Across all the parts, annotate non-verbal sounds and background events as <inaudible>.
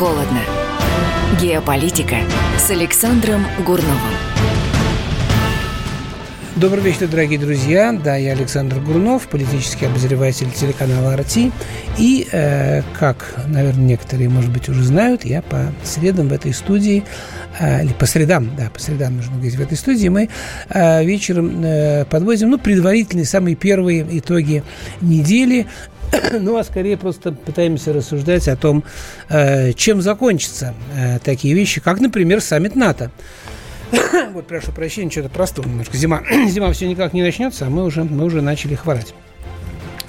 холодно. Геополитика с Александром Гурновым. Добрый вечер, дорогие друзья. Да, я Александр Гурнов, политический обозреватель телеканала «Арти». И, э, как, наверное, некоторые, может быть, уже знают, я по средам в этой студии, э, или по средам, да, по средам нужно говорить, в этой студии мы э, вечером э, подводим, ну, предварительные, самые первые итоги недели <coughs> ну, а скорее просто пытаемся рассуждать о том, э, чем закончатся э, такие вещи, как, например, саммит НАТО. <coughs> вот, прошу прощения, что-то простое немножко. Зима, <coughs> зима все никак не начнется, а мы уже, мы уже начали хворать.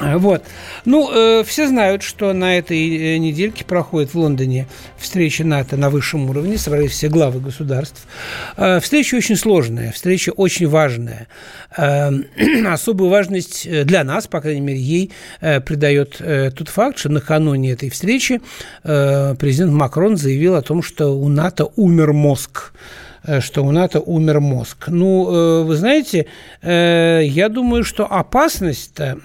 Вот. Ну, э, все знают, что на этой э, недельке проходит в Лондоне встреча НАТО на высшем уровне, собрались все главы государств. Э, встреча очень сложная, встреча очень важная. Э, <clears throat> особую важность э, для нас, по крайней мере, ей э, придает э, тот факт, что накануне этой встречи э, президент Макрон заявил о том, что у НАТО умер мозг. Э, что у НАТО умер мозг. Ну, э, вы знаете, э, я думаю, что опасность-то,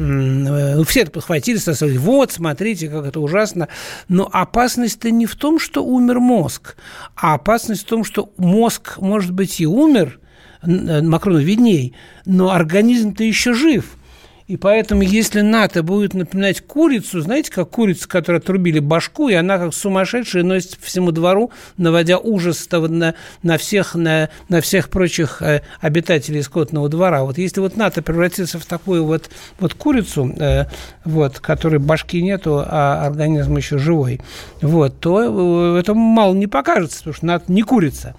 все это подхватили, сказали, вот, смотрите, как это ужасно, но опасность-то не в том, что умер мозг, а опасность в том, что мозг, может быть, и умер, Макрону видней, но организм-то еще жив – и поэтому, если НАТО будет напоминать курицу, знаете, как курица, которая отрубили башку, и она как сумасшедшая носится по всему двору, наводя ужас на, на, всех, на, на всех прочих э, обитателей скотного двора. Вот если вот НАТО превратится в такую вот, вот курицу, э, вот, которой башки нету, а организм еще живой, вот, то э, это мало не покажется, потому что НАТО не курица.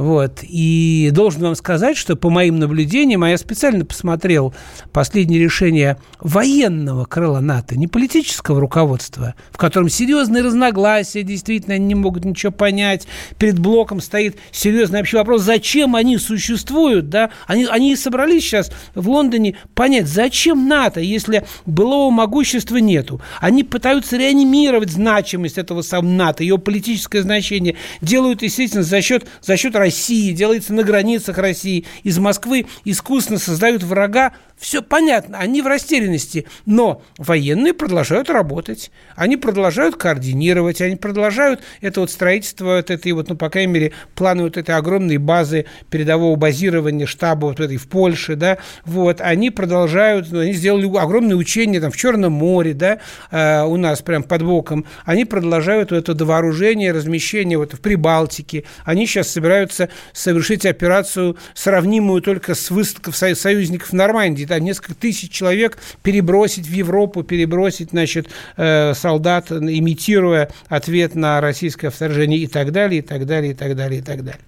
Вот. И должен вам сказать, что по моим наблюдениям, а я специально посмотрел последнее решение военного крыла НАТО, не политического руководства, в котором серьезные разногласия, действительно, они не могут ничего понять. Перед блоком стоит серьезный вообще вопрос, зачем они существуют, да? Они, они собрались сейчас в Лондоне понять, зачем НАТО, если былого могущества нету. Они пытаются реанимировать значимость этого самого НАТО, ее политическое значение, делают, естественно, за счет, за счет России России, делается на границах России. Из Москвы искусственно создают врага все понятно, они в растерянности, но военные продолжают работать, они продолжают координировать, они продолжают это вот строительство вот этой вот, ну, по крайней мере, планы вот этой огромной базы передового базирования штаба вот этой в Польше, да, вот, они продолжают, ну, они сделали огромные учения там в Черном море, да, э, у нас прям под боком, они продолжают вот это вооружение, размещение вот в Прибалтике, они сейчас собираются совершить операцию, сравнимую только с выставкой союзников в Нормандии, там несколько тысяч человек перебросить в Европу, перебросить, значит, э, солдат, имитируя ответ на российское вторжение и так далее, и так далее, и так далее, и так далее.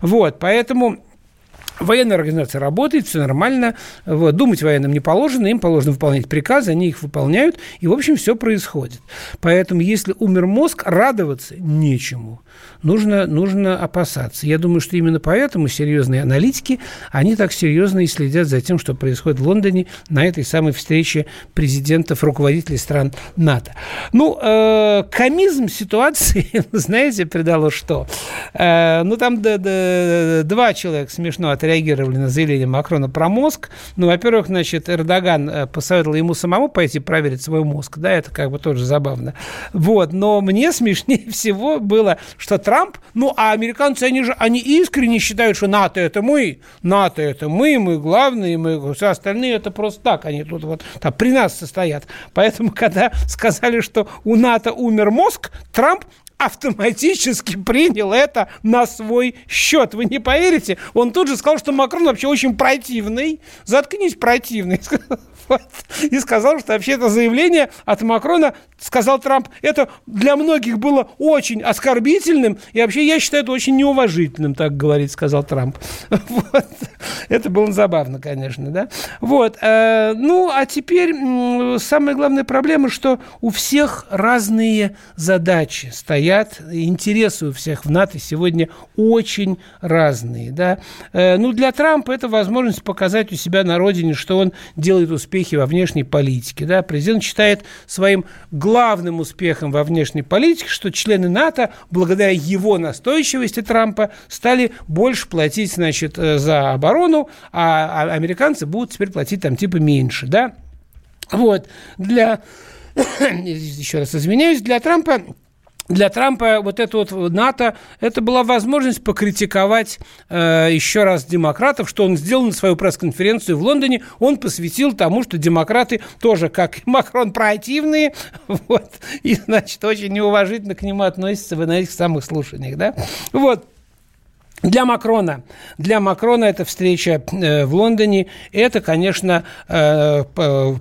Вот, поэтому Военная организация работает, все нормально. Вот. Думать военным не положено, им положено выполнять приказы, они их выполняют, и, в общем, все происходит. Поэтому, если умер мозг, радоваться нечему. Нужно, нужно опасаться. Я думаю, что именно поэтому серьезные аналитики, они так серьезно и следят за тем, что происходит в Лондоне на этой самой встрече президентов, руководителей стран НАТО. Ну, э, комизм ситуации, <laughs> знаете, придало что? Э, ну, там да, да, два человека смешно отреагировали на заявление Макрона про мозг. Ну, во-первых, значит, Эрдоган э, посоветовал ему самому пойти проверить свой мозг. Да, это как бы тоже забавно. Вот. Но мне <laughs> смешнее всего было, что Трамп, ну, а американцы, они же, они искренне считают, что НАТО это мы, НАТО это мы, мы главные, мы, все остальные это просто так, они тут вот там при нас состоят. Поэтому, когда сказали, что у НАТО умер мозг, Трамп автоматически принял это на свой счет. Вы не поверите, он тут же сказал, что Макрон вообще очень противный. Заткнись, противный. <laughs> И сказал, что вообще это заявление от Макрона, сказал Трамп, это для многих было очень оскорбительным, и вообще я считаю это очень неуважительным, так говорит, сказал Трамп. <laughs> Вот. Это было забавно, конечно, да. Вот. Э, ну, а теперь самая главная проблема, что у всех разные задачи стоят стоят, интересы у всех в НАТО сегодня очень разные. Да? Э, ну, для Трампа это возможность показать у себя на родине, что он делает успехи во внешней политике. Да? Президент считает своим главным успехом во внешней политике, что члены НАТО, благодаря его настойчивости Трампа, стали больше платить значит, э, за оборону, а, а американцы будут теперь платить там типа меньше. Да? Вот. Для... <coughs> Еще раз извиняюсь, для Трампа для Трампа вот это вот НАТО, это была возможность покритиковать э, еще раз демократов, что он сделал на свою пресс-конференцию в Лондоне. Он посвятил тому, что демократы тоже, как и Макрон, противные, <laughs> вот, и, значит, очень неуважительно к нему относятся в на этих самых слушаниях, да. Вот. Для Макрона, для Макрона эта встреча э, в Лондоне, это, конечно, э,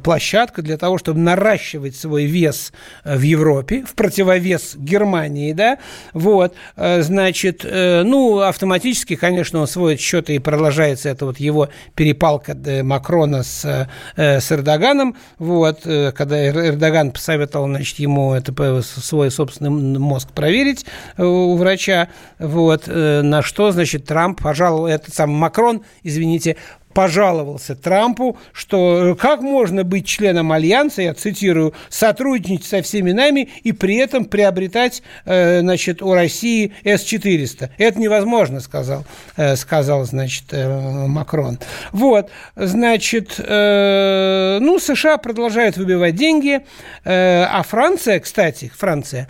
площадка для того, чтобы наращивать свой вес э, в Европе, в противовес Германии, да, вот, значит, ну, автоматически, конечно, он сводит счеты и продолжается. Это вот его перепалка Макрона с, с Эрдоганом, вот, когда Эрдоган посоветовал, значит, ему это свой собственный мозг проверить у врача, вот, на что значит, Трамп, пожалуй, этот самый Макрон, извините, пожаловался Трампу, что э, как можно быть членом Альянса, я цитирую, сотрудничать со всеми нами и при этом приобретать, э, значит, у России С-400. Это невозможно, сказал, э, сказал, значит, Макрон. Вот, значит, ну, США продолжают выбивать деньги, а Франция, кстати, Франция,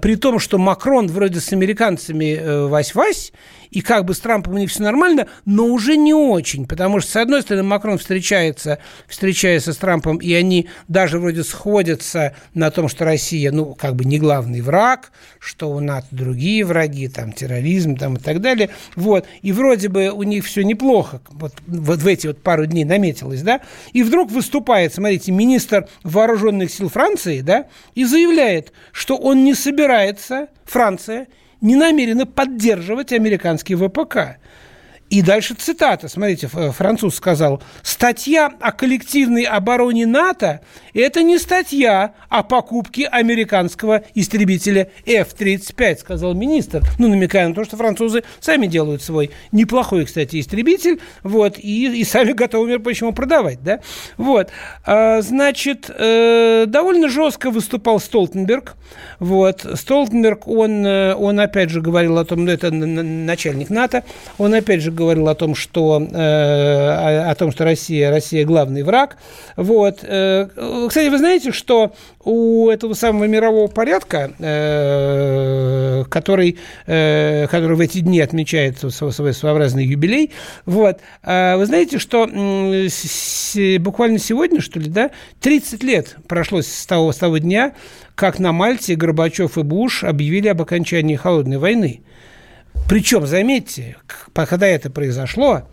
при том, что Макрон вроде с американцами вась-вась, и как бы с Трампом у них все нормально, но уже не очень, потому что, с одной стороны, Макрон встречается, встречается с Трампом, и они даже вроде сходятся на том, что Россия, ну, как бы не главный враг, что у НАТО другие враги, там, терроризм, там, и так далее, вот, и вроде бы у них все неплохо, вот, вот в эти вот пару дней наметилось, да, и вдруг выступает, смотрите, министр вооруженных сил Франции, да, и заявляет, что он не собирается, Франция, не намерены поддерживать американский ВПК. И дальше цитата. Смотрите, француз сказал, статья о коллективной обороне НАТО – это не статья о покупке американского истребителя F-35, сказал министр. Ну, намекая на то, что французы сами делают свой неплохой, кстати, истребитель, вот, и, и сами готовы, между прочим, продавать, да. Вот, а, значит, э, довольно жестко выступал Столтенберг, вот, Столтенберг, он, э, он опять же говорил о том, ну, это начальник НАТО, он опять же говорил о том, что, э, о, том, что Россия, Россия главный враг. Вот. Э, кстати, вы знаете, что у этого самого мирового порядка, э, который, который в эти дни отмечает свой своеобразный юбилей, вот, вы знаете, что буквально сегодня, что ли, да, 30 лет прошло с того, с того дня, как на Мальте Горбачев и Буш объявили об окончании холодной войны. Причем, заметьте, когда это произошло,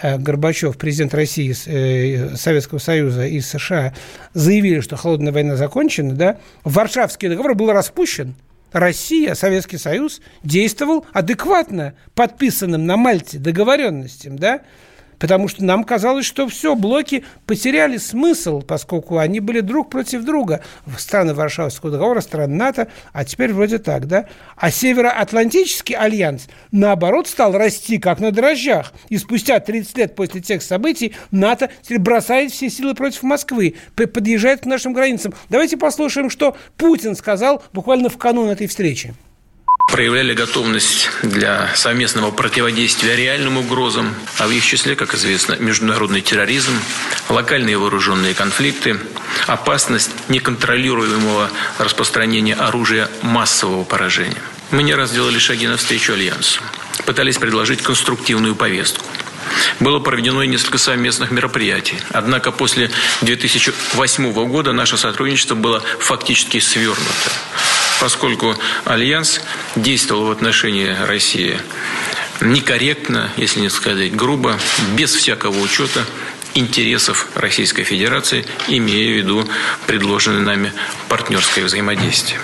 э, Горбачев, президент России, э, Советского Союза и США заявили, что холодная война закончена, да, Варшавский договор был распущен. Россия, Советский Союз действовал адекватно подписанным на Мальте договоренностям, да, Потому что нам казалось, что все, блоки потеряли смысл, поскольку они были друг против друга. Страны Варшавского договора, страны НАТО, а теперь вроде так, да? А Североатлантический альянс, наоборот, стал расти как на дрожжах. И спустя 30 лет после тех событий НАТО бросает все силы против Москвы, подъезжает к нашим границам. Давайте послушаем, что Путин сказал буквально в канун этой встречи проявляли готовность для совместного противодействия реальным угрозам, а в их числе, как известно, международный терроризм, локальные вооруженные конфликты, опасность неконтролируемого распространения оружия массового поражения. Мы не раз делали шаги навстречу Альянсу, пытались предложить конструктивную повестку. Было проведено и несколько совместных мероприятий. Однако после 2008 года наше сотрудничество было фактически свернуто поскольку Альянс действовал в отношении России некорректно, если не сказать грубо, без всякого учета интересов Российской Федерации, имея в виду предложенное нами партнерское взаимодействие.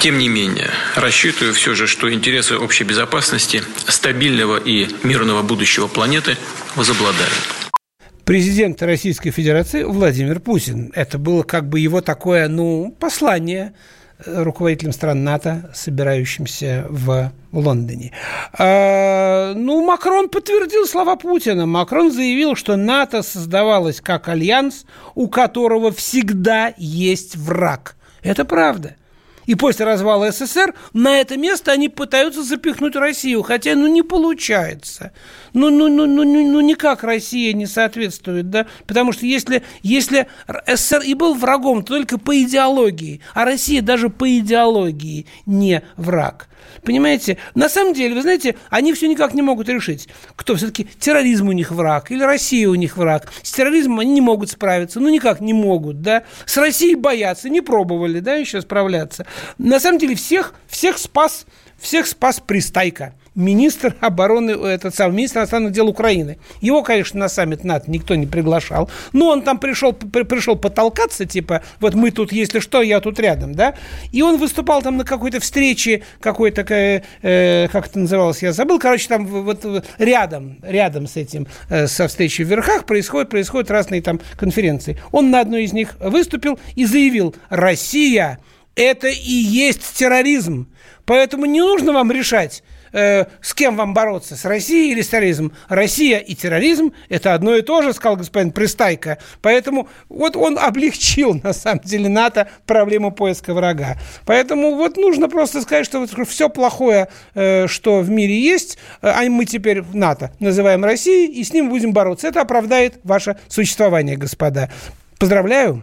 Тем не менее, рассчитываю все же, что интересы общей безопасности, стабильного и мирного будущего планеты возобладают президент Российской Федерации Владимир Путин. Это было как бы его такое, ну, послание э, руководителям стран НАТО, собирающимся в Лондоне. А, ну, Макрон подтвердил слова Путина. Макрон заявил, что НАТО создавалось как альянс, у которого всегда есть враг. Это правда. И после развала СССР на это место они пытаются запихнуть Россию, хотя ну не получается. Ну, ну, ну, ну, ну, ну никак Россия не соответствует, да? Потому что если, если СССР и был врагом только по идеологии, а Россия даже по идеологии не враг – Понимаете? На самом деле, вы знаете, они все никак не могут решить, кто все-таки терроризм у них враг или Россия у них враг. С терроризмом они не могут справиться, ну никак не могут, да. С Россией боятся, не пробовали, да, еще справляться. На самом деле всех, всех спас, всех спас пристайка – министр обороны, этот самый министр иностранных дел Украины. Его, конечно, на саммит НАТО никто не приглашал, но он там пришел, при, пришел потолкаться, типа, вот мы тут, если что, я тут рядом, да, и он выступал там на какой-то встрече, какой-то, э, как это называлось, я забыл, короче, там вот рядом, рядом с этим, э, со встречей в верхах происходят, происходят разные там конференции. Он на одной из них выступил и заявил, Россия – это и есть терроризм, поэтому не нужно вам решать, э, с кем вам бороться, с Россией или с терроризмом? Россия и терроризм – это одно и то же, сказал господин Пристайко. Поэтому вот он облегчил, на самом деле, НАТО проблему поиска врага. Поэтому вот нужно просто сказать, что вот все плохое, э, что в мире есть, э, а мы теперь НАТО называем Россией, и с ним будем бороться. Это оправдает ваше существование, господа. Поздравляю.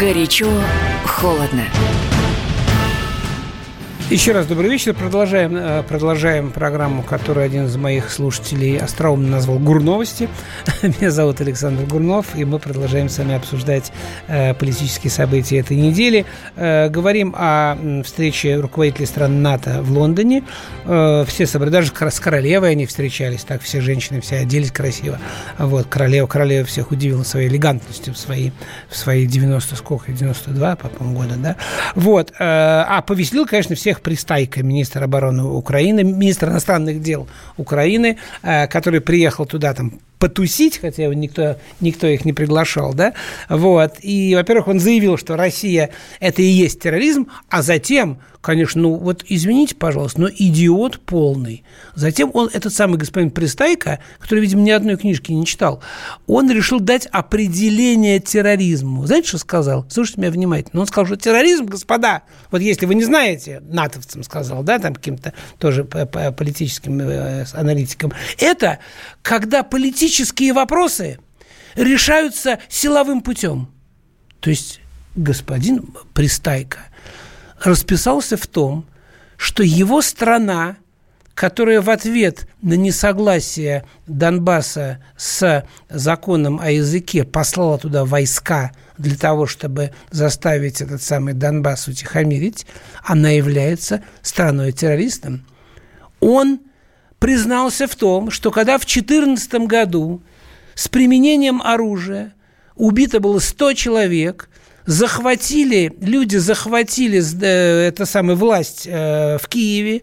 Горячо, холодно. Еще раз добрый вечер. Продолжаем, э, продолжаем программу, которую один из моих слушателей остроумно назвал «Гурновости». <laughs> Меня зовут Александр Гурнов, и мы продолжаем с вами обсуждать э, политические события этой недели. Э, говорим о встрече руководителей стран НАТО в Лондоне. Все собрали, даже с королевой они встречались, так все женщины все оделись красиво. Вот, королева, королева всех удивила своей элегантностью в свои, в свои 90, сколько, 92, по-моему, года, да? Вот. А повеселил, конечно, всех Пристайко, министр обороны Украины, министр иностранных дел Украины, э, который приехал туда там потусить, хотя никто, никто их не приглашал, да, вот, и, во-первых, он заявил, что Россия – это и есть терроризм, а затем, конечно, ну, вот извините, пожалуйста, но идиот полный. Затем он, этот самый господин Пристайко, который, видимо, ни одной книжки не читал, он решил дать определение терроризму. Знаете, что сказал? Слушайте меня внимательно. Он сказал, что терроризм, господа, вот если вы не знаете, натовцам сказал, да, там каким-то тоже политическим э, аналитикам, это когда политически политические вопросы решаются силовым путем. То есть господин Пристайко расписался в том, что его страна, которая в ответ на несогласие Донбасса с законом о языке послала туда войска для того, чтобы заставить этот самый Донбасс утихомирить, она является страной-террористом. Он признался в том, что когда в 2014 году с применением оружия убито было 100 человек, захватили, люди захватили э, это самое, власть э, в Киеве,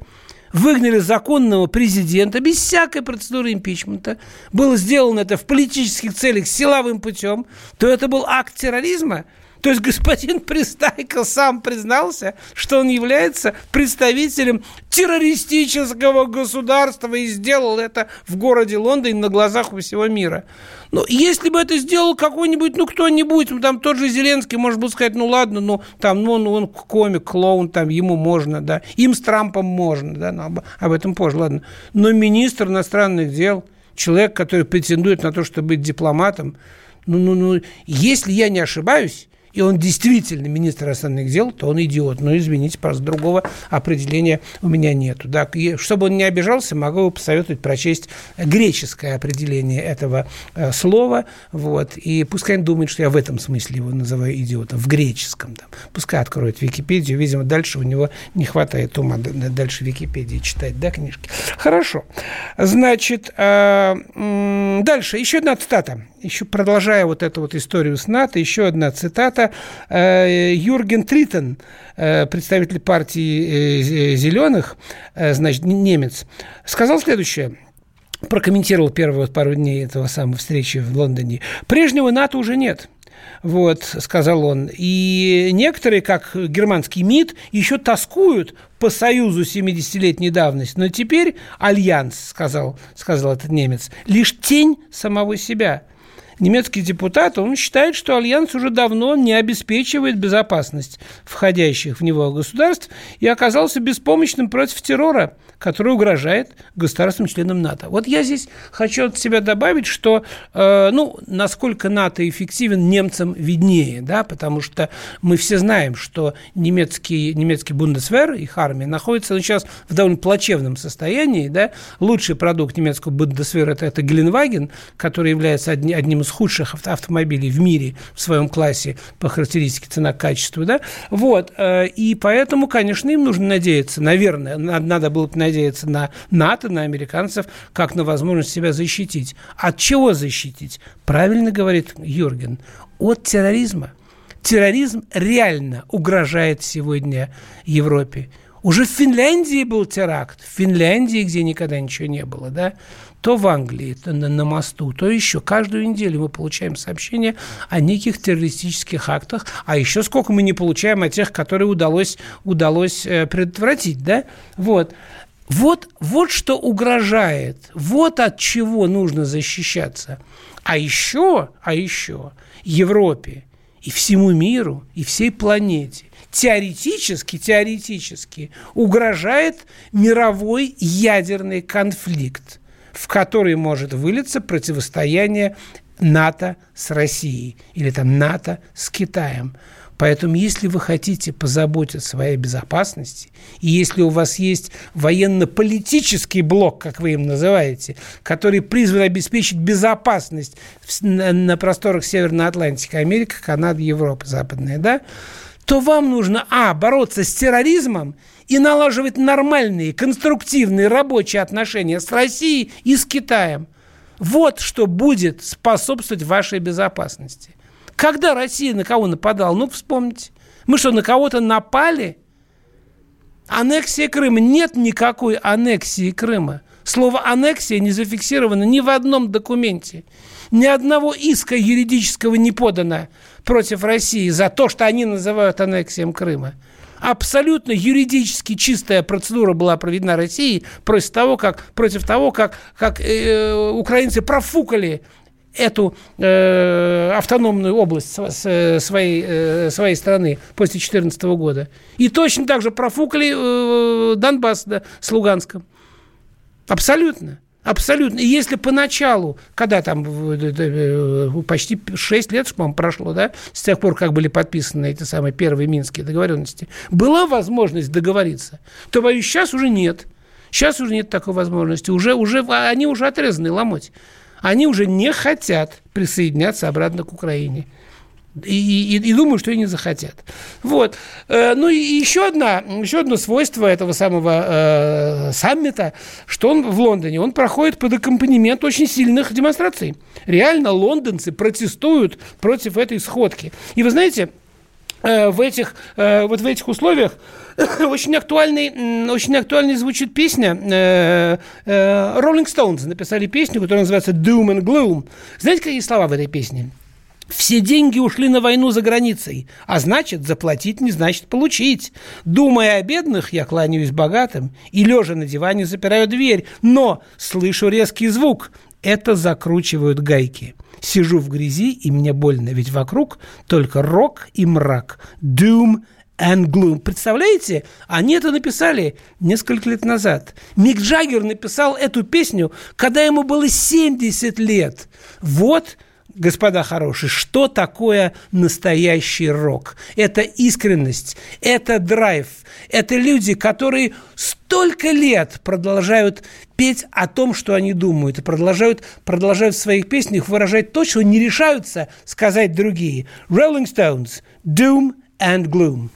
выгнали законного президента без всякой процедуры импичмента, было сделано это в политических целях силовым путем, то это был акт терроризма – то есть господин Пристайко сам признался, что он является представителем террористического государства и сделал это в городе Лондоне на глазах у всего мира. Но если бы это сделал какой-нибудь, ну, кто-нибудь, там тот же Зеленский, может быть, сказать, ну, ладно, ну, там, ну, он, он комик, клоун, там, ему можно, да, им с Трампом можно, да, но об, об этом позже, ладно. Но министр иностранных дел, человек, который претендует на то, чтобы быть дипломатом, ну, ну, ну, если я не ошибаюсь, и он действительно министр иностранных дел, то он идиот. Но, извините, просто другого определения у меня нету. Да? Чтобы он не обижался, могу посоветовать прочесть греческое определение этого э, слова. Вот, и пускай он думает, что я в этом смысле его называю идиотом, в греческом. Там. Пускай откроет Википедию. Видимо, дальше у него не хватает ума дальше Википедии читать, да, книжки. Хорошо. Значит, э, дальше еще одна цитата еще продолжая вот эту вот историю с НАТО, еще одна цитата. Э, Юрген Тритон, э, представитель партии э, «Зеленых», значит, немец, сказал следующее прокомментировал первые вот пару дней этого самой встречи в Лондоне. Прежнего НАТО уже нет. Вот, сказал он. И некоторые, как германский МИД, еще тоскуют по союзу 70-летней давности. Но теперь альянс, сказал, сказал этот немец, лишь тень самого себя – немецкий депутат, он считает, что Альянс уже давно не обеспечивает безопасность входящих в него государств и оказался беспомощным против террора, который угрожает государствам-членам НАТО. Вот я здесь хочу от себя добавить, что, э, ну, насколько НАТО эффективен, немцам виднее, да, потому что мы все знаем, что немецкий, немецкий Бундесвер, их армия, находится ну, сейчас в довольно плачевном состоянии, да, лучший продукт немецкого Бундесвера это, это Геленваген, который является одни, одним из худших автомобилей в мире в своем классе по характеристике цена-качество, да, вот, э, и поэтому, конечно, им нужно надеяться, наверное, надо было бы надеяться на НАТО, на американцев, как на возможность себя защитить. От чего защитить? Правильно говорит Юрген, от терроризма. Терроризм реально угрожает сегодня Европе. Уже в Финляндии был теракт, в Финляндии, где никогда ничего не было, да, то в Англии то на, на мосту, то еще. Каждую неделю мы получаем сообщения о неких террористических актах, а еще сколько мы не получаем о тех, которые удалось, удалось э, предотвратить, да? Вот. Вот, вот что угрожает, вот от чего нужно защищаться. А еще, а еще Европе и всему миру, и всей планете теоретически, теоретически угрожает мировой ядерный конфликт в который может вылиться противостояние НАТО с Россией или там НАТО с Китаем. Поэтому, если вы хотите позаботиться о своей безопасности, и если у вас есть военно-политический блок, как вы им называете, который призван обеспечить безопасность на, просторах Северной Атлантики, Америка, Канада, Европа западная, да, то вам нужно, а, бороться с терроризмом и налаживать нормальные, конструктивные рабочие отношения с Россией и с Китаем. Вот что будет способствовать вашей безопасности. Когда Россия на кого нападала? Ну, вспомните. Мы что, на кого-то напали? Аннексия Крыма. Нет никакой аннексии Крыма. Слово «аннексия» не зафиксировано ни в одном документе. Ни одного иска юридического не подано против России за то, что они называют аннексией Крыма абсолютно юридически чистая процедура была проведена Россией против того, как, против того, как, как э, украинцы профукали эту э, автономную область своей, э, своей страны после 2014 года. И точно так же профукали э, Донбасс да, с Луганском. Абсолютно. Абсолютно. И если поначалу, когда там э, почти 6 лет, по-моему, прошло, да, с тех пор, как были подписаны эти самые первые минские договоренности, была возможность договориться, то, боюсь, сейчас уже нет. Сейчас уже нет такой возможности. Уже, уже, они уже отрезаны ломоть. Они уже не хотят присоединяться обратно к Украине и, и, и думаю, что и не захотят. Вот. Э, ну и еще, одна, еще одно свойство этого самого э, саммита, что он в Лондоне, он проходит под аккомпанемент очень сильных демонстраций. Реально лондонцы протестуют против этой сходки. И вы знаете, в этих, э, вот в этих условиях <coughs> очень актуальный, очень актуальной звучит песня. Rolling Stones написали песню, которая называется Doom and Gloom. Знаете, какие слова в этой песне? Все деньги ушли на войну за границей, а значит, заплатить не значит получить. Думая о бедных, я кланяюсь богатым и, лежа на диване, запираю дверь, но слышу резкий звук. Это закручивают гайки. Сижу в грязи, и мне больно, ведь вокруг только рок и мрак. Doom and gloom. Представляете? Они это написали несколько лет назад. Мик Джаггер написал эту песню, когда ему было 70 лет. Вот господа хорошие, что такое настоящий рок? Это искренность, это драйв, это люди, которые столько лет продолжают петь о том, что они думают, и продолжают, продолжают в своих песнях выражать то, что не решаются сказать другие. Rolling Stones, Doom and Gloom.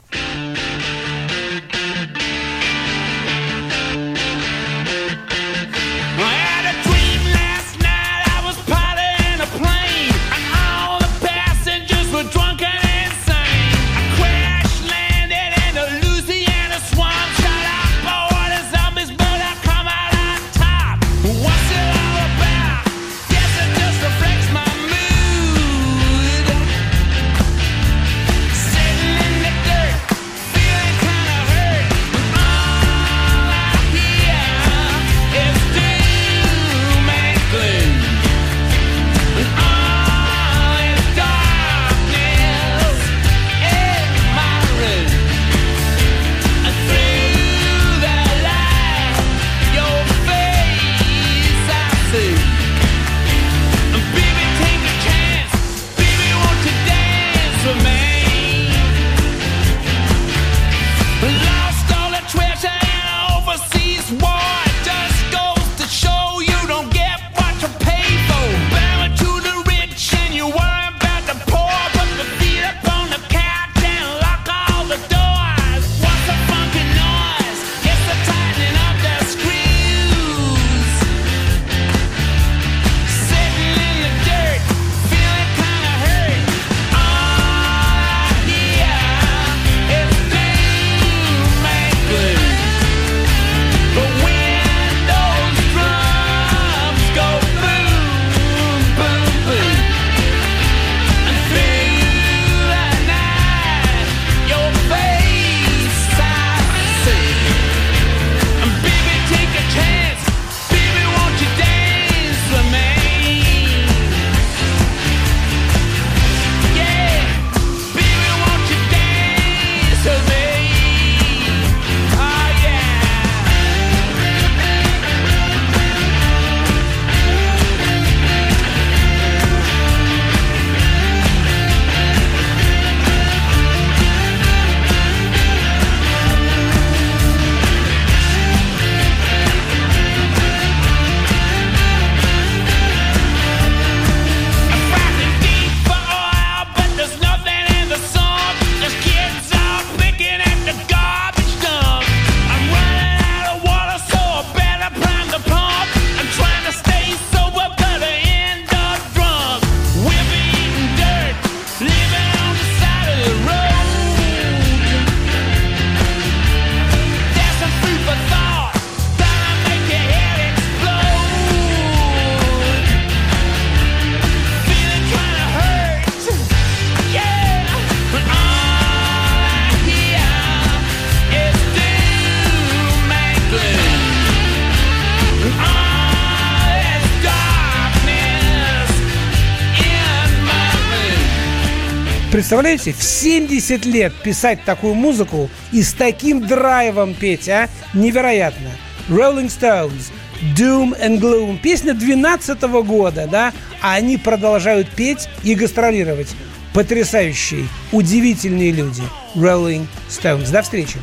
Представляете, в 70 лет писать такую музыку и с таким драйвом петь, а? Невероятно. Rolling Stones, Doom and Gloom. Песня 12 года, да? А они продолжают петь и гастролировать. Потрясающие, удивительные люди. Rolling Stones. До встречи.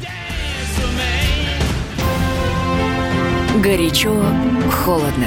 Горячо, холодно.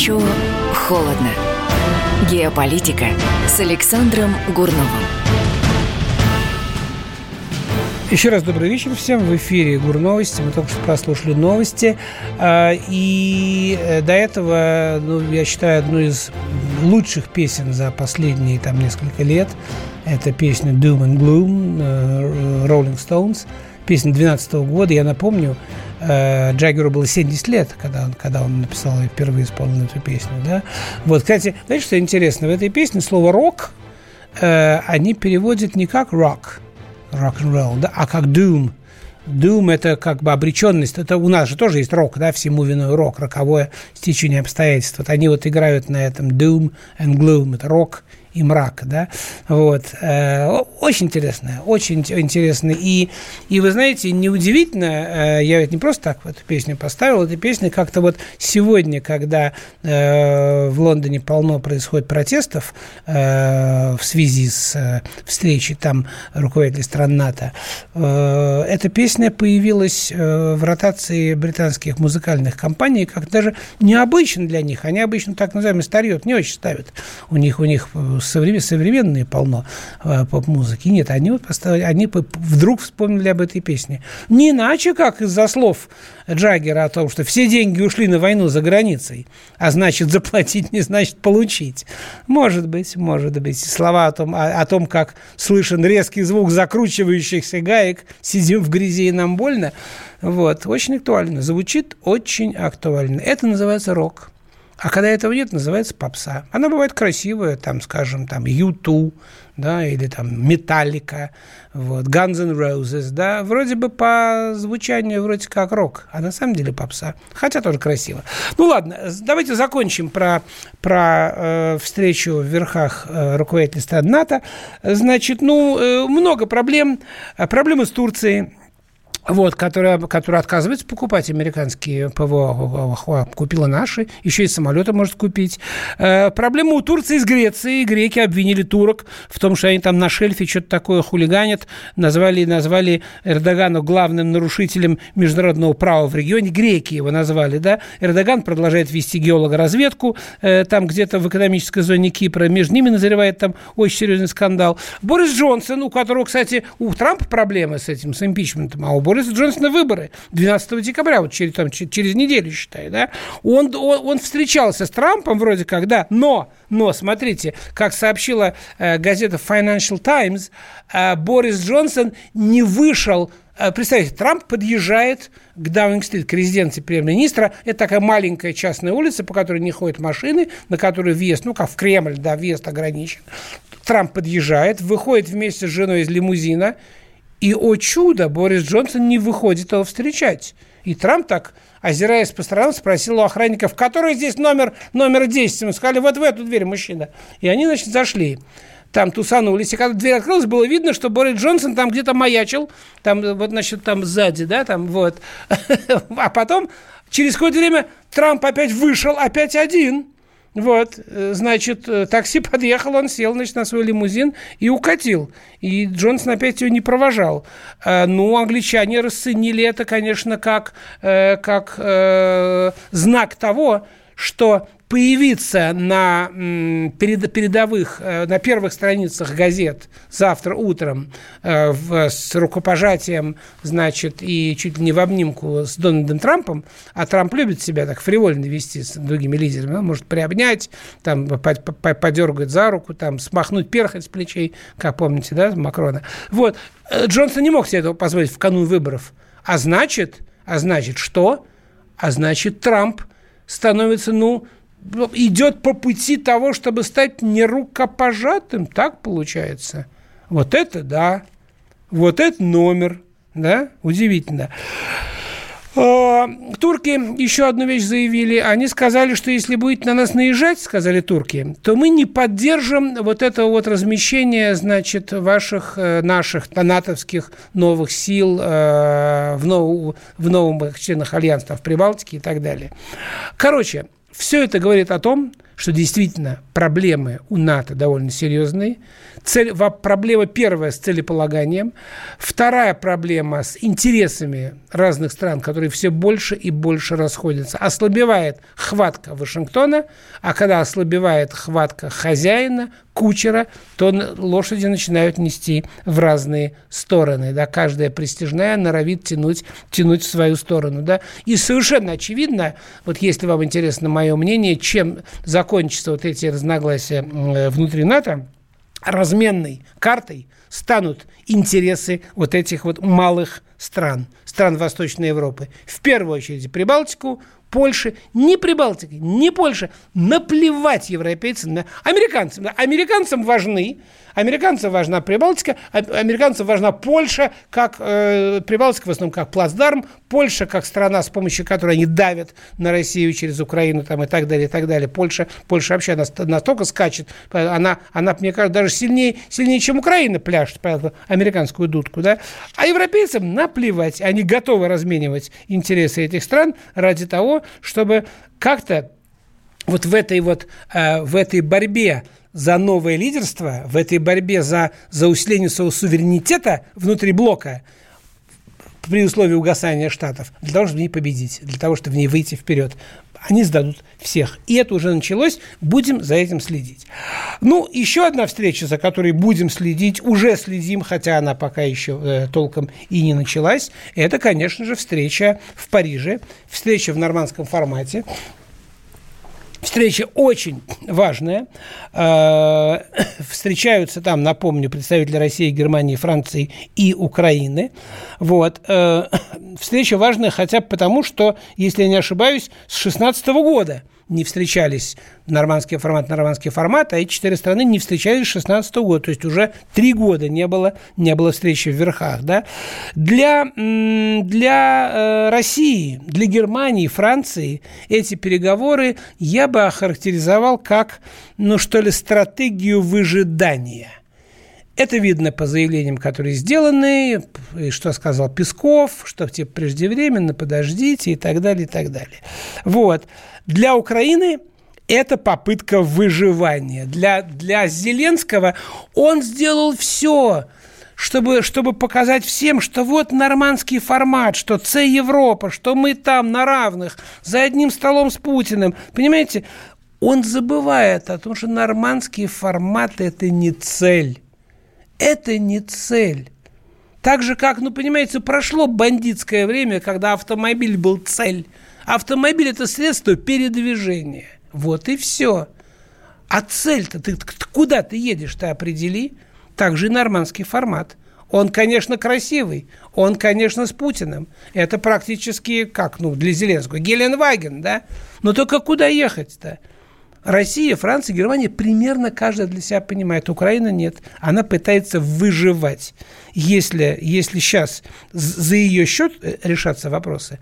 Горячо, холодно. Геополитика с Александром Гурновым. Еще раз добрый вечер всем. В эфире ГУР-новости. Мы только что прослушали новости. А, И э, до этого, ну, я считаю, одну из лучших песен за последние там несколько лет. Это песня Doom and Gloom, э, Rolling Stones. песня 12 года, я напомню, э, Джаггеру было 70 лет, когда он, когда он написал и впервые исполнил эту песню, да. Вот, кстати, знаете, что интересно? В этой песне слово «рок» э, они переводят не как «рок», рок-н-ролл, да, а как «doom», Doom – это как бы обреченность. Это у нас же тоже есть рок, да, всему виной рок, роковое стечение обстоятельств. Вот они вот играют на этом Doom and Gloom. Это рок и мрак, да, вот. Э, очень интересно, очень интересно. И, и вы знаете, неудивительно, э, я ведь не просто так эту песню поставил, эта песня как-то вот сегодня, когда э, в Лондоне полно происходит протестов в связи с встречей там руководителей стран НАТО, эта песня появилась в ротации британских музыкальных компаний, как даже необычно для них. Они обычно так называемый старье не очень ставят. У них, у них современные полно э, поп-музыки. Нет, они, вот поставили, они вдруг вспомнили об этой песне. Не иначе, как из-за слов Джаггера о том, что все деньги ушли на войну за границей, а значит, заплатить не значит получить. Может быть, может быть. Слова о том, о, о том как слышен резкий звук закручивающихся гаек, сидим в грязи и нам больно, вот, очень актуально. Звучит очень актуально. Это называется рок. А когда этого нет, называется попса. Она бывает красивая, там, скажем, там, U2, да, или там Металлика, вот, Guns N' Roses, да, вроде бы по звучанию вроде как рок, а на самом деле попса, хотя тоже красиво. Ну ладно, давайте закончим про, про э, встречу в верхах э, руководителей НАТО. Значит, ну, э, много проблем, проблемы с Турцией, вот, которая, которая отказывается покупать американские ПВО, купила наши, еще и самолеты может купить. Э, проблема у Турции с Грецией. Греки обвинили турок в том, что они там на шельфе что-то такое хулиганят, назвали, назвали Эрдогана главным нарушителем международного права в регионе. Греки его назвали, да. Эрдоган продолжает вести геологоразведку э, там где-то в экономической зоне Кипра. Между ними назревает там очень серьезный скандал. Борис Джонсон, у которого, кстати, у Трампа проблемы с этим, с импичментом, а у Бориса Джонсона выборы 12 декабря, вот через, там, через неделю, считай, да, он, он, он встречался с Трампом вроде как, да, но, но, смотрите, как сообщила э, газета Financial Times, э, Борис Джонсон не вышел э, Представьте, Трамп подъезжает к Даунинг-стрит, к резиденции премьер-министра. Это такая маленькая частная улица, по которой не ходят машины, на которую въезд, ну, как в Кремль, да, въезд ограничен. Трамп подъезжает, выходит вместе с женой из лимузина, и, о чудо, Борис Джонсон не выходит его встречать. И Трамп так, озираясь по сторонам, спросил у охранников, который здесь номер, номер 10. Ему сказали, вот в эту дверь, мужчина. И они, значит, зашли. Там тусанулись. И когда дверь открылась, было видно, что Борис Джонсон там где-то маячил. Там, вот, значит, там сзади, да, там вот. <laughs> А потом, через какое-то время, Трамп опять вышел, опять один. Вот, э, значит, э, такси <laughs> подъехал, он сел, значит, на свой лимузин и укатил. И Джонсон опять его не провожал. Э, ну, англичане расценили это, конечно, как, как знак того, что появиться на перед, передовых, э, на первых страницах газет завтра утром э, с рукопожатием, значит, и чуть ли не в обнимку с Дональдом Трампом, а Трамп любит себя так фривольно вести с другими лидерами, он может приобнять, там, подергать за руку, там, смахнуть перхоть с плечей, как помните, да, Макрона. Вот. Э, Джонсон не мог себе этого позволить в канун выборов. А значит, а значит что? А значит, Трамп становится, ну, идет по пути того, чтобы стать нерукопожатым, так получается. Вот это да, вот это номер, да, удивительно. А, турки еще одну вещь заявили. Они сказали, что если будет на нас наезжать, сказали турки, то мы не поддержим вот это вот размещение, значит, ваших, э, наших натовских новых сил э, в, нов, в новых членах альянса в Прибалтике и так далее. Короче, все это говорит о том, что действительно проблемы у НАТО довольно серьезные. Цель, проблема первая с целеполаганием, вторая проблема с интересами разных стран, которые все больше и больше расходятся. Ослабевает хватка Вашингтона, а когда ослабевает хватка хозяина, кучера, то лошади начинают нести в разные стороны. Да? Каждая престижная норовит тянуть, тянуть в свою сторону. Да? И совершенно очевидно, вот если вам интересно мое мнение, чем закончатся вот эти разногласия внутри НАТО, разменной картой станут интересы вот этих вот малых стран, стран Восточной Европы. В первую очередь Прибалтику, Польши, не Прибалтики, не Польша. Наплевать европейцам, американцам. Американцам важны Американцам важна Прибалтика, а американцам важна Польша, как э, Прибалтика в основном как плацдарм, Польша как страна, с помощью которой они давят на Россию через Украину там, и так далее, и так далее. Польша, Польша вообще настолько скачет, она, она мне кажется, даже сильнее, сильнее, чем Украина пляшет американскую дудку. Да? А европейцам наплевать, они готовы разменивать интересы этих стран ради того, чтобы как-то вот в этой вот э, в этой борьбе за новое лидерство, в этой борьбе за, за усиление своего суверенитета внутри блока, при условии угасания штатов, для того, чтобы в ней победить, для того, чтобы в ней выйти вперед. Они сдадут всех. И это уже началось. Будем за этим следить. Ну, еще одна встреча, за которой будем следить, уже следим, хотя она пока еще э, толком и не началась. Это, конечно же, встреча в Париже, встреча в нормандском формате, Встреча очень важная. Э, <coughs> встречаются там, напомню, представители России, Германии, Франции и Украины. Вот. Э, <coughs> встреча важная хотя бы потому, что, если я не ошибаюсь, с 2016 года – не встречались нормандский формат, нормандский формат, а эти четыре страны не встречались с 16 года. То есть уже три года не было, не было встречи в верхах. Да? Для, для э, России, для Германии, Франции эти переговоры я бы охарактеризовал как, ну что ли, стратегию выжидания – это видно по заявлениям, которые сделаны, и что сказал Песков, что типа преждевременно, подождите и так далее, и так далее. Вот. Для Украины это попытка выживания. Для, для Зеленского он сделал все, чтобы, чтобы показать всем, что вот нормандский формат, что це Европа, что мы там на равных, за одним столом с Путиным. Понимаете, он забывает о том, что нормандский формат – это не цель это не цель. Так же, как, ну, понимаете, прошло бандитское время, когда автомобиль был цель. Автомобиль – это средство передвижения. Вот и все. А цель-то, ты, куда ты едешь, ты определи. Также и нормандский формат. Он, конечно, красивый. Он, конечно, с Путиным. Это практически, как, ну, для Зеленского, Геленваген, да? Но только куда ехать-то? Россия, Франция, Германия примерно каждая для себя понимает. Украина нет. Она пытается выживать. Если, если сейчас за ее счет э, решатся вопросы,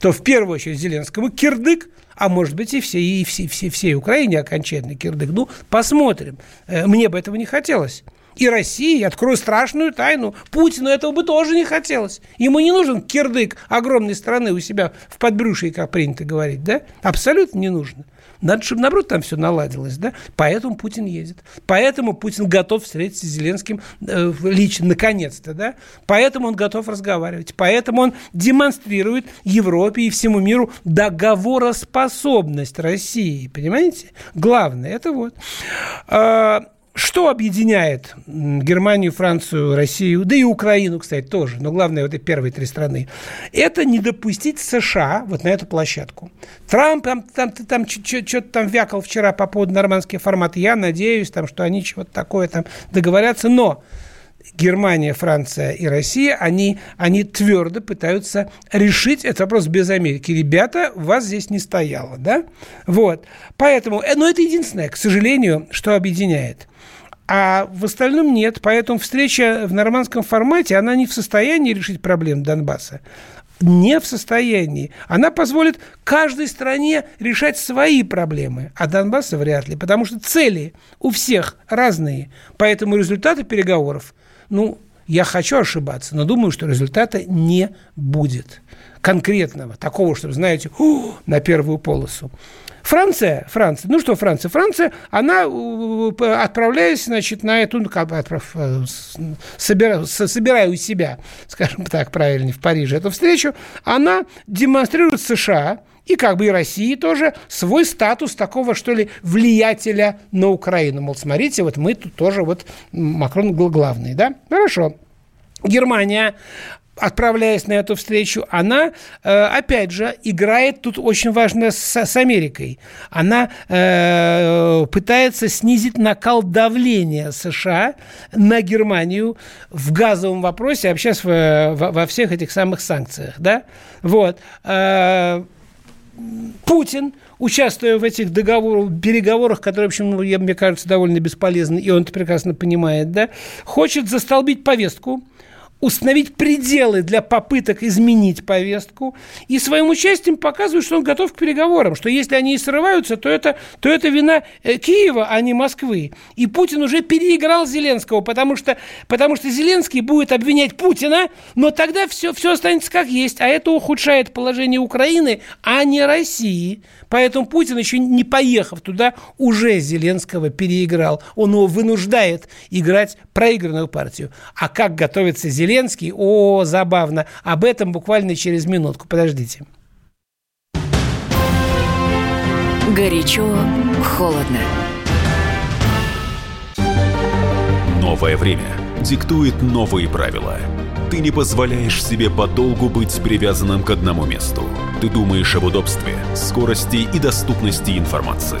то в первую очередь Зеленскому кирдык, а может быть и все, и все, все, всей Украине окончательно кирдык. Ну, посмотрим. Э, мне бы этого не хотелось. И России, открою страшную тайну, Путину этого бы тоже не хотелось. Ему не нужен кирдык огромной страны у себя в подбрюшье, как принято говорить, да? Абсолютно не нужно. Надо, чтобы, наоборот, там все наладилось, да? Поэтому Путин едет. Поэтому Путин готов встретиться с Зеленским э, лично, наконец-то, да? Поэтому он готов разговаривать. Поэтому он демонстрирует Европе и всему миру договороспособность России, понимаете? Главное, это вот. Что объединяет Германию, Францию, Россию, да и Украину, кстати, тоже, но главное, вот эти первые три страны, это не допустить США вот на эту площадку. Трамп там, там, там что-то там вякал вчера по поводу нормандских формат. Я надеюсь, там, что они чего-то такое там договорятся, но Германия, Франция и Россия, они, они твердо пытаются решить этот вопрос без Америки. Ребята, вас здесь не стояло, да? Вот. Поэтому, э, но это единственное, к сожалению, что объединяет. А в остальном нет. Поэтому встреча в нормандском формате, она не в состоянии решить проблем Донбасса. Не в состоянии. Она позволит каждой стране решать свои проблемы, а Донбасса вряд ли, потому что цели у всех разные. Поэтому результаты переговоров, ну, я хочу ошибаться, но думаю, что результата не будет конкретного, такого, чтобы, знаете, на первую полосу. Франция, Франция, ну что Франция? Франция, она, э, отправляясь, значит, на эту, ну, отправ, э, собирая, собирая у себя, скажем так, правильно, в Париже эту встречу, она демонстрирует США, и как бы и России тоже свой статус такого, что ли, влиятеля на Украину. Мол, смотрите, вот мы тут тоже, вот Макрон главный, да? Хорошо. Германия отправляясь на эту встречу, она, э, опять же, играет тут очень важно с, с Америкой. Она э, пытается снизить накал давления США на Германию в газовом вопросе, а вообще в, во, во всех этих самых санкциях. Да? Вот. Путин, участвуя в этих договорах, переговорах, которые, в общем, ну, мне кажется, довольно бесполезны, и он это прекрасно понимает, да, хочет застолбить повестку, установить пределы для попыток изменить повестку и своим участием показывает, что он готов к переговорам, что если они и срываются, то это, то это вина э, Киева, а не Москвы. И Путин уже переиграл Зеленского, потому что, потому что Зеленский будет обвинять Путина, но тогда все, все останется как есть, а это ухудшает положение Украины, а не России. Поэтому Путин, еще не поехав туда, уже Зеленского переиграл. Он его вынуждает играть проигранную партию. А как готовится Зеленский? О, забавно. Об этом буквально через минутку. Подождите. Горячо, холодно. Новое время диктует новые правила – ты не позволяешь себе подолгу быть привязанным к одному месту. Ты думаешь об удобстве, скорости и доступности информации.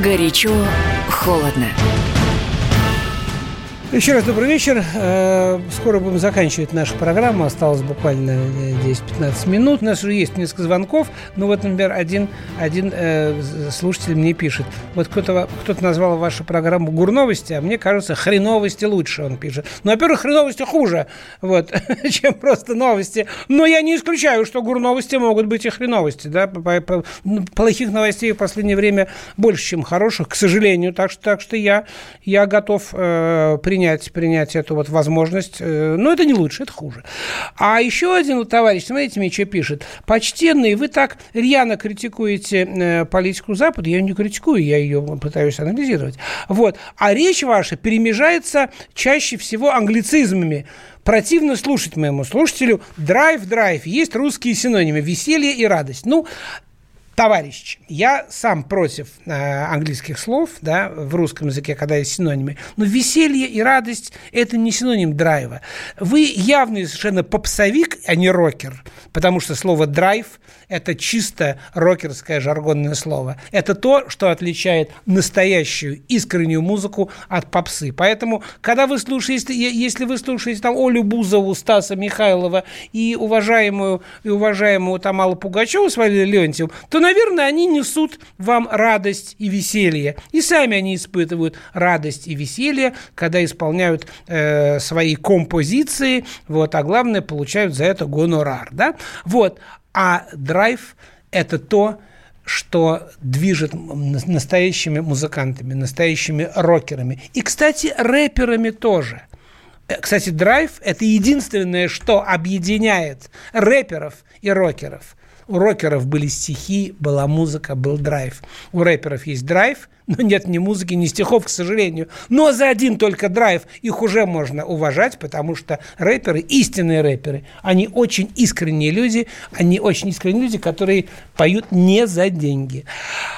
Горячо, холодно. Еще раз добрый вечер. Э, скоро будем заканчивать нашу программу. Осталось буквально 10-15 минут. У нас уже есть несколько звонков. Но вот, например, один, один э, слушатель мне пишет. Вот кто-то кто назвал вашу программу «Гурновости», а мне кажется, «Хреновости» лучше, он пишет. Ну, во-первых, «Хреновости» хуже, вот, <laughs> чем просто новости. Но я не исключаю, что «Гурновости» могут быть и «Хреновости». Да? Ну, плохих новостей в последнее время больше, чем хороших, к сожалению. Так что, так что я, я готов э, принять принять, принять эту вот возможность. Э, но это не лучше, это хуже. А еще один вот товарищ, смотрите, мне что пишет. Почтенный, вы так рьяно критикуете э, политику Запада. Я ее не критикую, я ее пытаюсь анализировать. Вот. А речь ваша перемежается чаще всего англицизмами противно слушать моему слушателю. Драйв, драйв. Есть русские синонимы. Веселье и радость. Ну, товарищ, я сам против э, английских слов, да, в русском языке, когда есть синонимы, но веселье и радость – это не синоним драйва. Вы явный совершенно попсовик, а не рокер, потому что слово «драйв» – это чисто рокерское жаргонное слово. Это то, что отличает настоящую искреннюю музыку от попсы. Поэтому, когда вы слушаете, если вы слушаете там Олю Бузову, Стаса Михайлова и уважаемую, и уважаемую там Аллу Пугачеву с Валерием Леонтьевым, то, наверное, они несут вам радость и веселье. И сами они испытывают радость и веселье, когда исполняют э, свои композиции, вот, а главное, получают за это гонорар, да? Вот. А драйв – это то, что движет настоящими музыкантами, настоящими рокерами. И, кстати, рэперами тоже. Э, кстати, драйв – это единственное, что объединяет рэперов и рокеров. У рокеров были стихи, была музыка, был драйв. У рэперов есть драйв – но нет ни музыки, ни стихов, к сожалению. Но за один только драйв их уже можно уважать, потому что рэперы, истинные рэперы, они очень искренние люди, они очень искренние люди, которые поют не за деньги.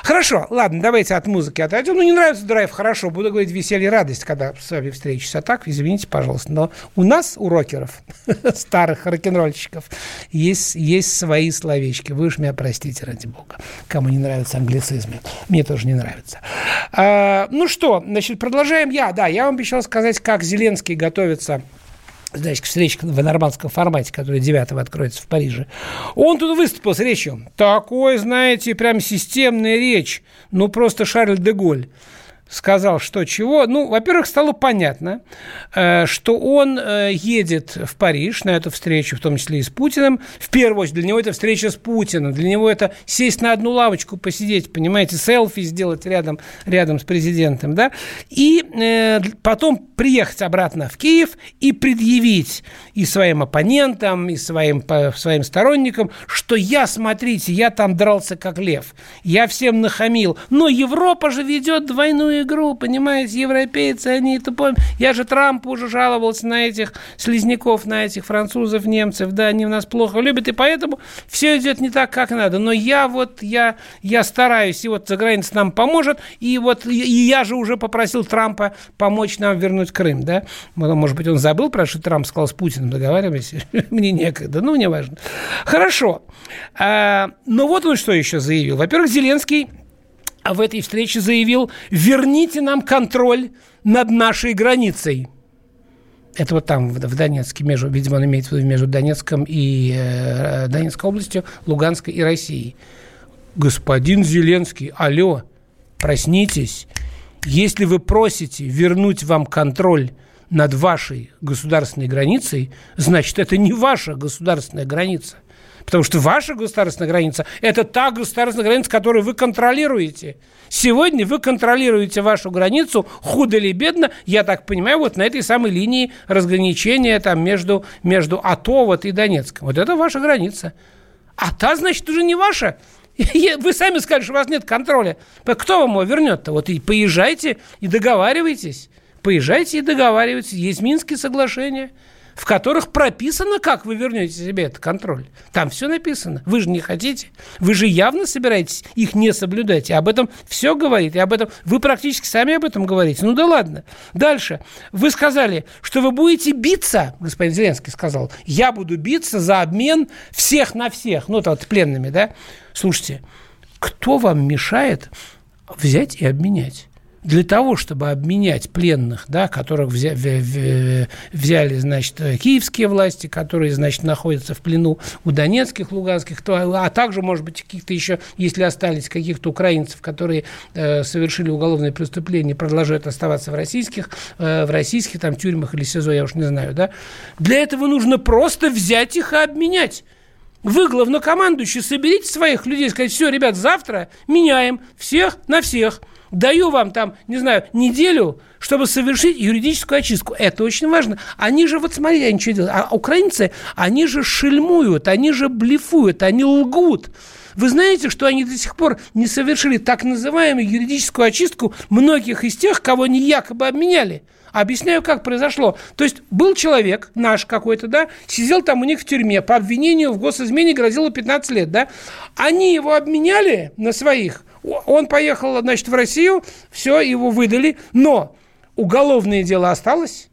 Хорошо, ладно, давайте от музыки отойдем. Ну, не нравится драйв, хорошо, буду говорить веселье и радость, когда с вами встречусь. А так, извините, пожалуйста, но у нас, у рокеров, <laughs> старых рок-н-ролльщиков, есть, есть свои словечки. Вы уж меня простите, ради бога, кому не нравятся англицизмы. Мне тоже не нравится. А, ну что, значит, продолжаем я. Да, я вам обещал сказать, как Зеленский готовится значит, к встрече в нормандском формате, который 9 откроется в Париже. Он тут выступил с речью. Такой, знаете, прям системная речь. Ну, просто Шарль де Голь сказал, что чего. Ну, во-первых, стало понятно, э, что он э, едет в Париж на эту встречу, в том числе и с Путиным. В первую очередь, для него это встреча с Путиным. Для него это сесть на одну лавочку, посидеть, понимаете, селфи сделать рядом, рядом с президентом, да, и э, потом приехать обратно в Киев и предъявить и своим оппонентам, и своим, своим сторонникам, что я, смотрите, я там дрался как лев, я всем нахамил, но Европа же ведет двойную игру, понимаете, европейцы, они это помнят. Я же Трампу уже жаловался на этих слизняков, на этих французов, немцев, да, они нас плохо любят, и поэтому все идет не так, как надо. Но я вот, я, я стараюсь, и вот за границей нам поможет, и вот и я же уже попросил Трампа помочь нам вернуть Крым, да. Может быть, он забыл про что Трамп сказал с Путиным, договаривайся, <laughs> мне некогда, ну, не важно. Хорошо. А, но вот он что еще заявил. Во-первых, Зеленский а в этой встрече заявил, верните нам контроль над нашей границей. Это вот там, в Донецке, между, видимо, он имеет в виду между Донецком и э, Донецкой областью, Луганской и Россией. Господин Зеленский, алло, проснитесь. Если вы просите вернуть вам контроль над вашей государственной границей, значит, это не ваша государственная граница. Потому что ваша государственная граница – это та государственная граница, которую вы контролируете. Сегодня вы контролируете вашу границу худо или бедно, я так понимаю, вот на этой самой линии разграничения там между, между АТО вот и Донецком. Вот это ваша граница. А та, значит, уже не ваша. <laughs> Вы сами сказали, что у вас нет контроля. Кто вам его вернет-то? Вот и поезжайте и договаривайтесь. Поезжайте и договаривайтесь. Есть Минские соглашения – в которых прописано, как вы вернете себе этот контроль. Там все написано. Вы же не хотите. Вы же явно собираетесь их не соблюдать. И об этом все говорит. И об этом вы практически сами об этом говорите. Ну да ладно. Дальше. Вы сказали, что вы будете биться, господин Зеленский сказал, я буду биться за обмен всех на всех. Ну, вот пленными, да? Слушайте, кто вам мешает взять и обменять? Для того, чтобы обменять пленных, да, которых взяли, значит, киевские власти, которые, значит, находятся в плену у донецких, луганских, а также, может быть, каких-то еще, если остались каких-то украинцев, которые э, совершили уголовные преступления, продолжают оставаться в российских, э, в российских там тюрьмах или СИЗО, я уж не знаю, да. Для этого нужно просто взять их и обменять. Вы, главнокомандующий, соберите своих людей сказать, все, ребят, завтра меняем всех на всех – Даю вам там, не знаю, неделю, чтобы совершить юридическую очистку. Это очень важно. Они же, вот смотрите, они что делают. А украинцы, они же шельмуют, они же блефуют, они лгут. Вы знаете, что они до сих пор не совершили так называемую юридическую очистку многих из тех, кого они якобы обменяли? Объясняю, как произошло. То есть был человек, наш какой-то, да, сидел там у них в тюрьме, по обвинению в госизмене грозило 15 лет, да. Они его обменяли на своих, он поехал, значит, в Россию, все, его выдали, но уголовное дело осталось,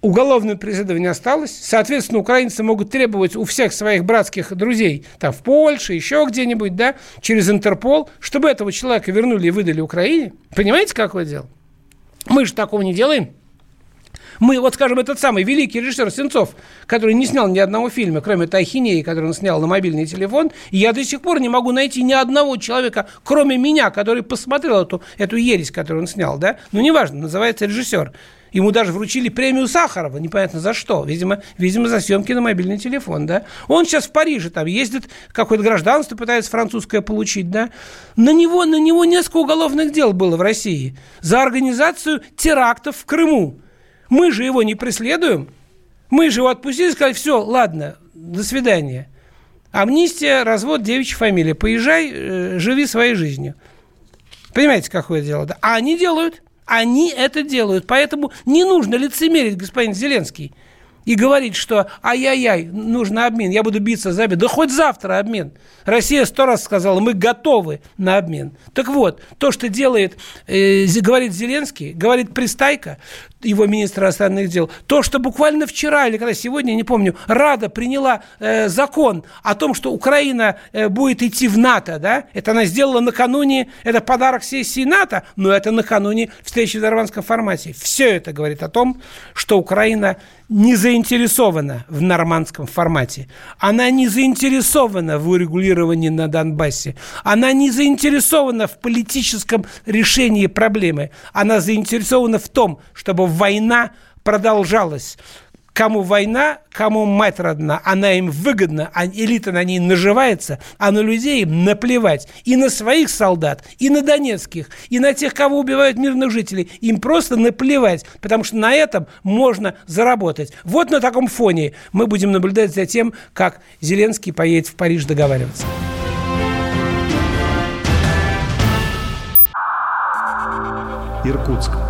уголовное преследование осталось. Соответственно, украинцы могут требовать у всех своих братских друзей, там, в Польше, еще где-нибудь, да, через Интерпол, чтобы этого человека вернули и выдали Украине. Понимаете, какое дело? Мы же такого не делаем. Мы, вот скажем, этот самый великий режиссер Сенцов, который не снял ни одного фильма, кроме Тахинеи, который он снял на мобильный телефон, и я до сих пор не могу найти ни одного человека, кроме меня, который посмотрел эту, эту ересь, которую он снял, да? Ну, неважно, называется режиссер. Ему даже вручили премию Сахарова, непонятно за что. Видимо, видимо, за съемки на мобильный телефон, да. Он сейчас в Париже там ездит, какое-то гражданство пытается французское получить, да. На него, на него несколько уголовных дел было в России за организацию терактов в Крыму. Мы же его не преследуем. Мы же его отпустили и сказали, все, ладно, до свидания. Амнистия, развод, девичья фамилия. Поезжай, э, живи своей жизнью. Понимаете, какое дело? Да? А они делают. Они это делают. Поэтому не нужно лицемерить, господин Зеленский и говорить, что ай-яй-яй, нужно обмен, я буду биться за обмен. Да хоть завтра обмен. Россия сто раз сказала, мы готовы на обмен. Так вот, то, что делает, э, говорит Зеленский, говорит Пристайка, его министра иностранных дел, то, что буквально вчера или когда сегодня, не помню, Рада приняла э, закон о том, что Украина э, будет идти в НАТО, да, это она сделала накануне, это подарок сессии НАТО, но это накануне встречи в нормандском формате. Все это говорит о том, что Украина не заинтересована в нормандском формате. Она не заинтересована в урегулировании на Донбассе. Она не заинтересована в политическом решении проблемы. Она заинтересована в том, чтобы война продолжалась. Кому война, кому мать родна, она им выгодна, а элита на ней наживается, а на людей им наплевать. И на своих солдат, и на донецких, и на тех, кого убивают мирных жителей. Им просто наплевать, потому что на этом можно заработать. Вот на таком фоне мы будем наблюдать за тем, как Зеленский поедет в Париж договариваться. Иркутск.